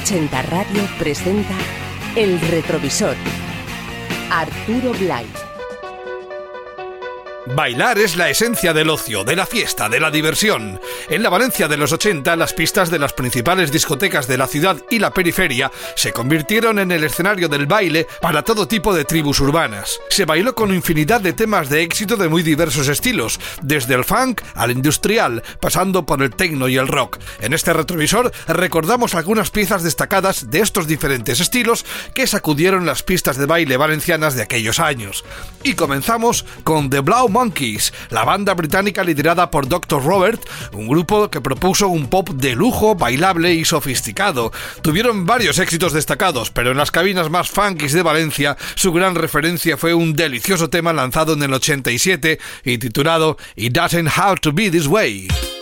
M80 Radio presenta El Retrovisor. Arturo Blay. Bailar es la esencia del ocio, de la fiesta, de la diversión. En la Valencia de los 80, las pistas de las principales discotecas de la ciudad y la periferia se convirtieron en el escenario del baile para todo tipo de tribus urbanas. Se bailó con infinidad de temas de éxito de muy diversos estilos, desde el funk al industrial, pasando por el techno y el rock. En este retrovisor recordamos algunas piezas destacadas de estos diferentes estilos que sacudieron las pistas de baile valencianas de aquellos años. Y comenzamos con The Blau Monkeys, la banda británica liderada por Dr. Robert, un grupo que propuso un pop de lujo, bailable y sofisticado. Tuvieron varios éxitos destacados, pero en las cabinas más funkies de Valencia, su gran referencia fue un delicioso tema lanzado en el 87 y titulado It Doesn't Have to Be This Way.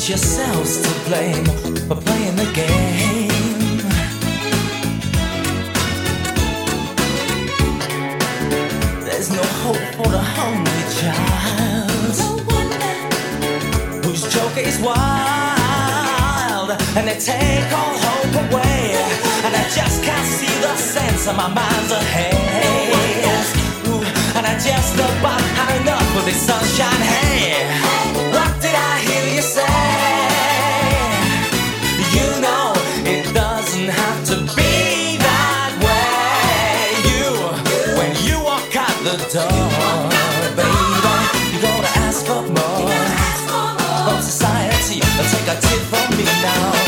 Got yourselves to blame for playing the game. There's no hope for the hungry child whose joker is wild, and they take all hope away. And I just can't see the sense of my mind's ahead. Ooh, and I just about had enough of this sunshine. Hey, down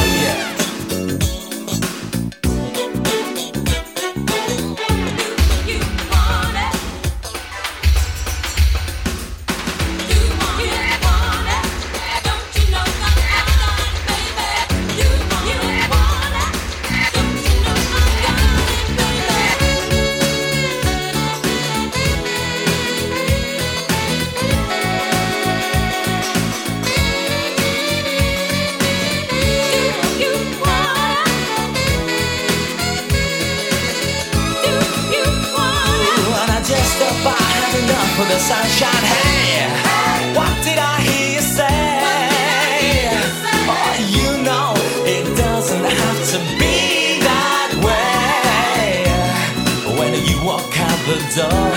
door,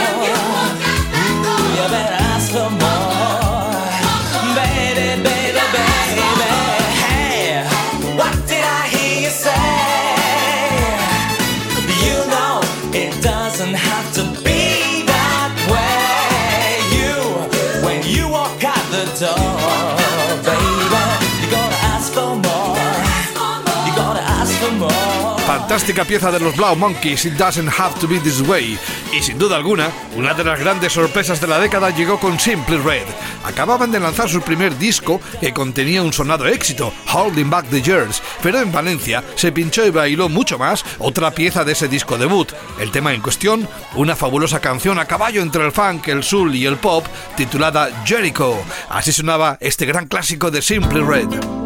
fantástica pieza de los Blau Monkeys, It Doesn't Have to Be This Way. Y sin duda alguna, una de las grandes sorpresas de la década llegó con Simply Red. Acababan de lanzar su primer disco que contenía un sonado éxito, Holding Back the Years, pero en Valencia se pinchó y bailó mucho más otra pieza de ese disco debut. El tema en cuestión, una fabulosa canción a caballo entre el funk, el soul y el pop, titulada Jericho. Así sonaba este gran clásico de Simply Red.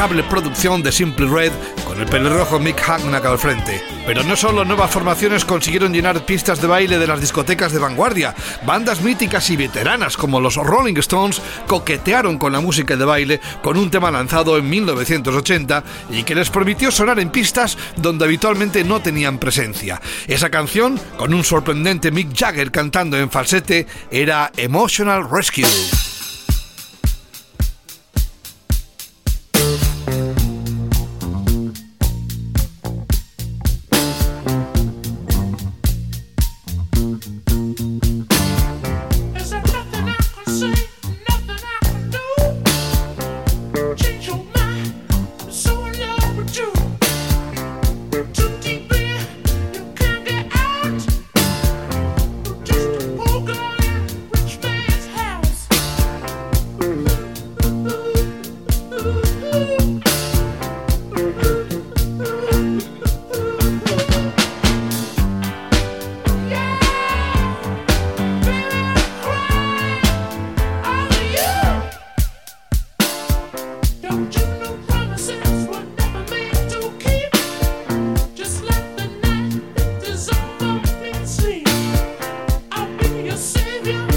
Impecable producción de Simple Red con el pelirrojo Mick Hacknack al frente. Pero no solo nuevas formaciones consiguieron llenar pistas de baile de las discotecas de vanguardia, bandas míticas y veteranas como los Rolling Stones coquetearon con la música de baile con un tema lanzado en 1980 y que les permitió sonar en pistas donde habitualmente no tenían presencia. Esa canción, con un sorprendente Mick Jagger cantando en falsete, era Emotional Rescue. you.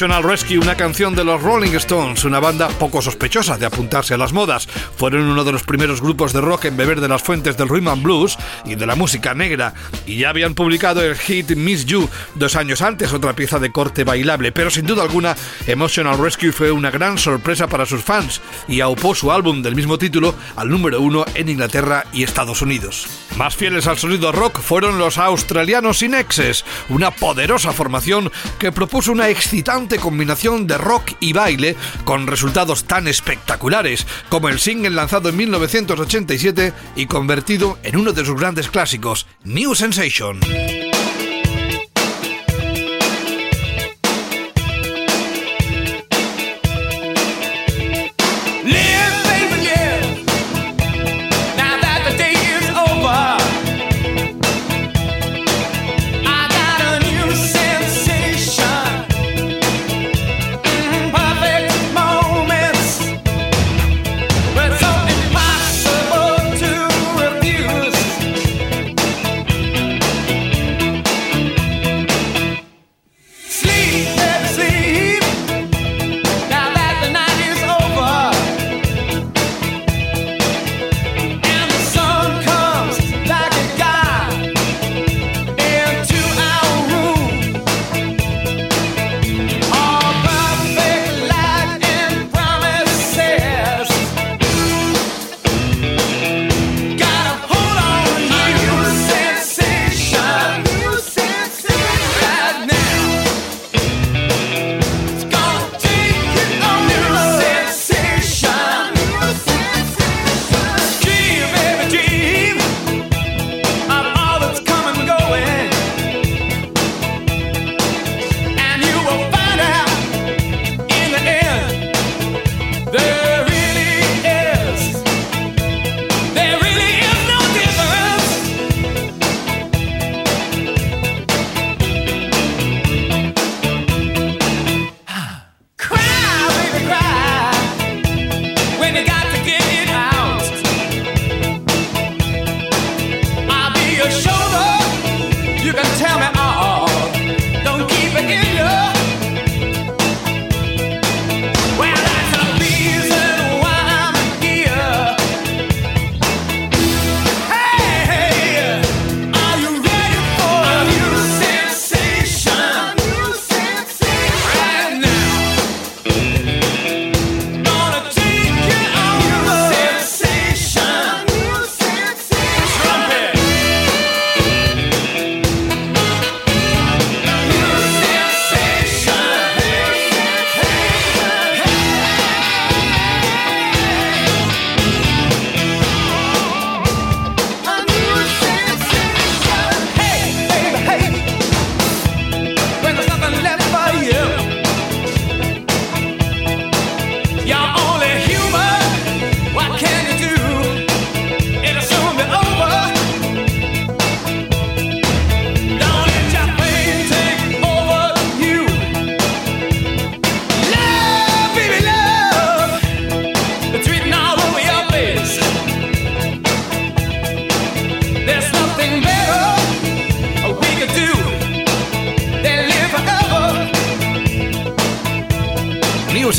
Emotional Rescue, una canción de los Rolling Stones, una banda poco sospechosa de apuntarse a las modas. Fueron uno de los primeros grupos de rock en beber de las fuentes del rhythm and blues y de la música negra, y ya habían publicado el hit Miss You dos años antes, otra pieza de corte bailable, pero sin duda alguna Emotional Rescue fue una gran sorpresa para sus fans y aupó su álbum del mismo título al número uno en Inglaterra y Estados Unidos. Más fieles al sonido rock fueron los australianos Inexes, una poderosa formación que propuso una excitante combinación de rock y baile con resultados tan espectaculares como el single lanzado en 1987 y convertido en uno de sus grandes clásicos, New Sensation.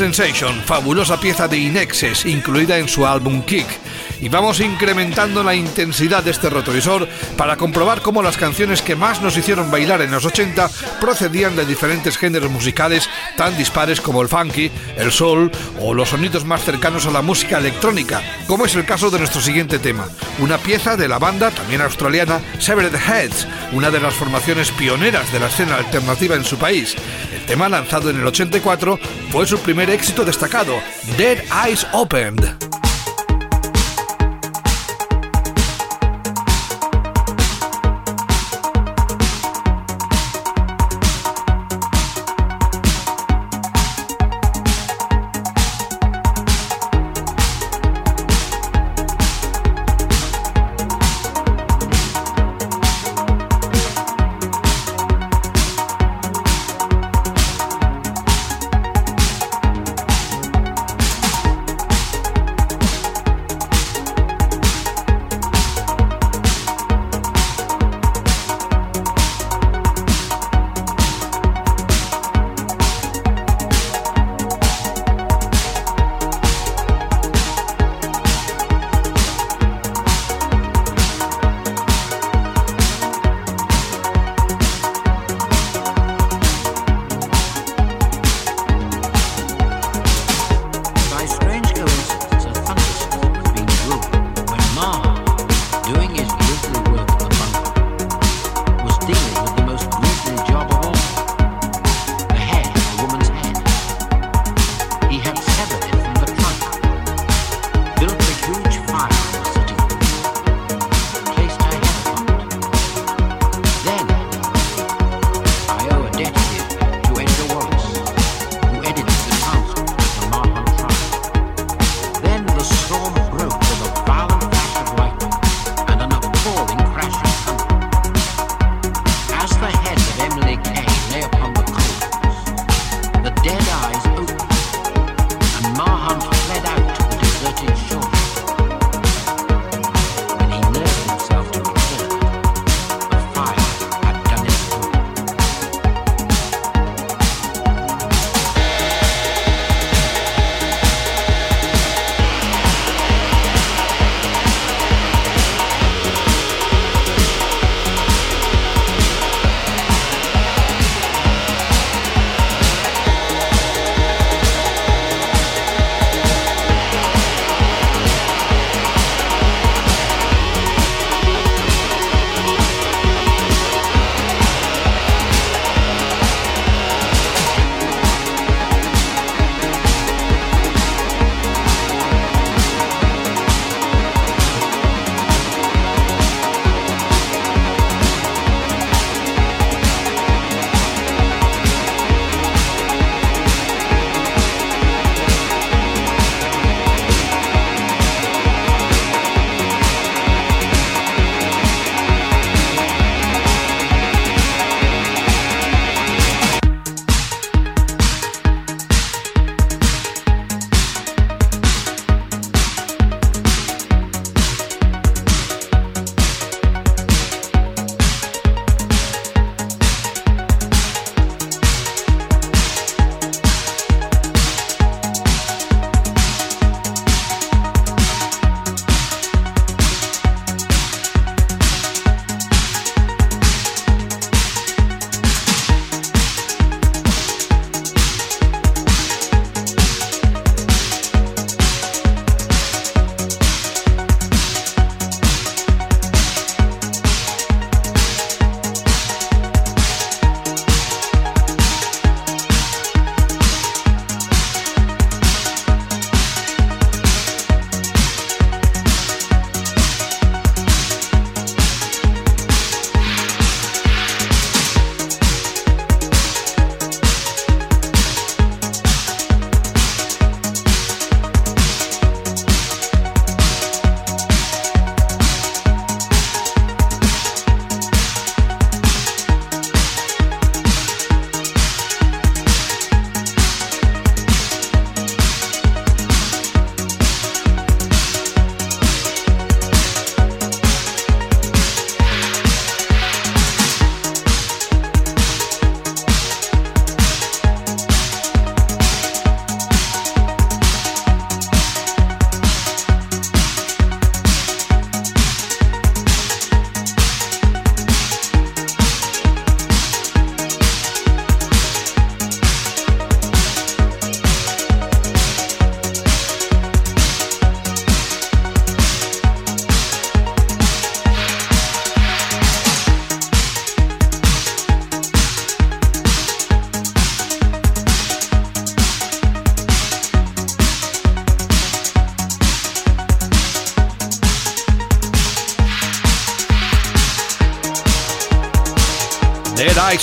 Sensation, fabulosa pieza de Inexes incluida en su álbum Kick. Y vamos incrementando la intensidad de este retrovisor para comprobar cómo las canciones que más nos hicieron bailar en los 80 procedían de diferentes géneros musicales tan dispares como el funky, el soul o los sonidos más cercanos a la música electrónica, como es el caso de nuestro siguiente tema, una pieza de la banda también australiana Severed Heads, una de las formaciones pioneras de la escena alternativa en su país. El tema lanzado en el 84 fue su primer éxito destacado, Dead Eyes Opened.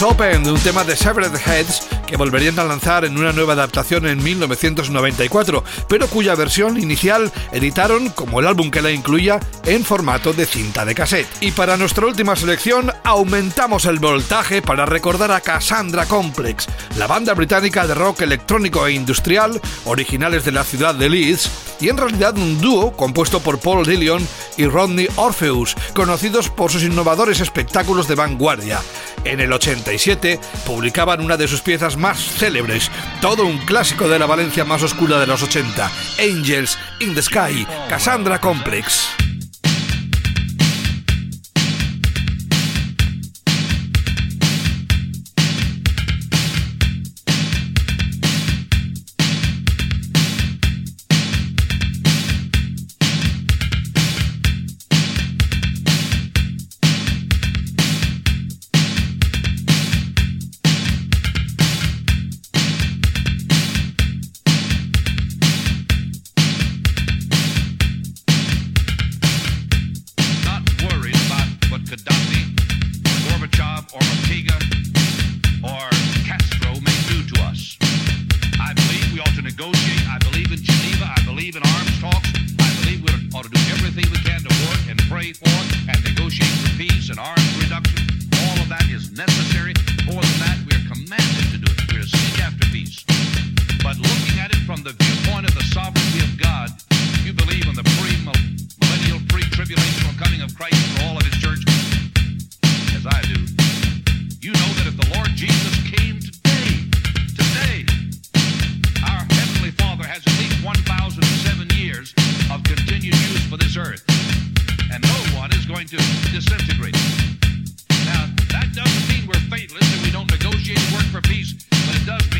Open, un tema de Severed Heads que volverían a lanzar en una nueva adaptación en 1994, pero cuya versión inicial editaron, como el álbum que la incluía, en formato de cinta de cassette. Y para nuestra última selección, aumentamos el voltaje para recordar a Cassandra Complex, la banda británica de rock electrónico e industrial, originales de la ciudad de Leeds, y en realidad un dúo compuesto por Paul Dillion y Rodney Orpheus, conocidos por sus innovadores espectáculos de vanguardia. En el 87 publicaban una de sus piezas más célebres, todo un clásico de la Valencia más oscura de los 80, Angels in the Sky, Cassandra Complex. from the viewpoint of the sovereignty of God, you believe in the pre-millennial, pre-tribulational coming of Christ for all of his church, as I do, you know that if the Lord Jesus came today, today, our Heavenly Father has at least 1,007 years of continued use for this earth. And no one is going to disintegrate. Now, that doesn't mean we're faithless and we don't negotiate and work for peace, but it does mean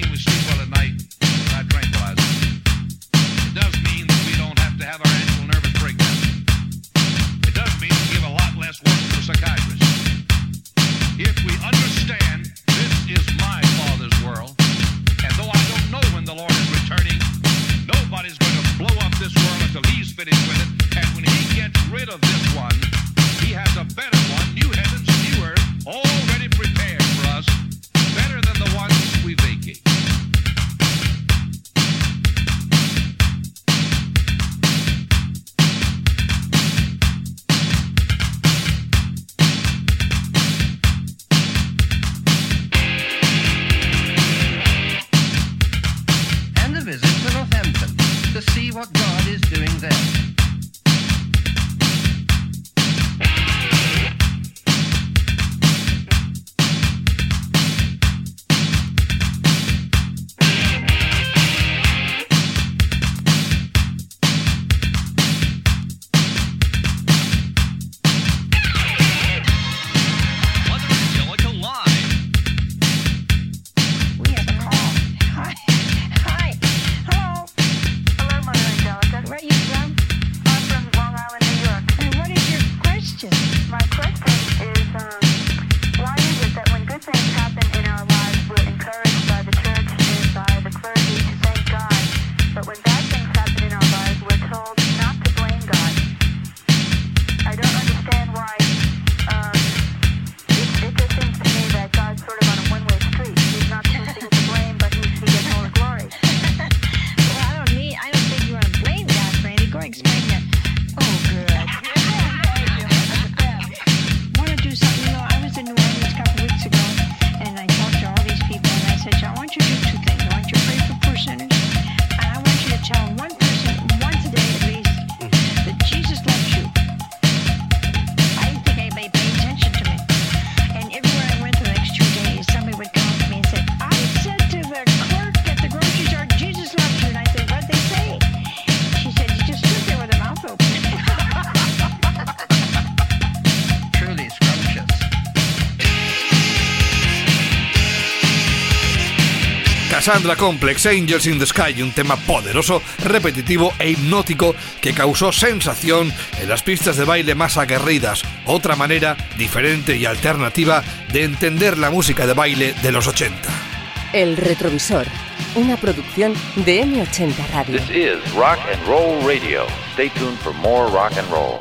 Sandra Complex Angels in the Sky, un tema poderoso, repetitivo e hipnótico que causó sensación en las pistas de baile más aguerridas, otra manera diferente y alternativa de entender la música de baile de los 80. El retrovisor, una producción de M80 Radio. This is Rock and Roll Radio. Stay tuned for more rock and roll.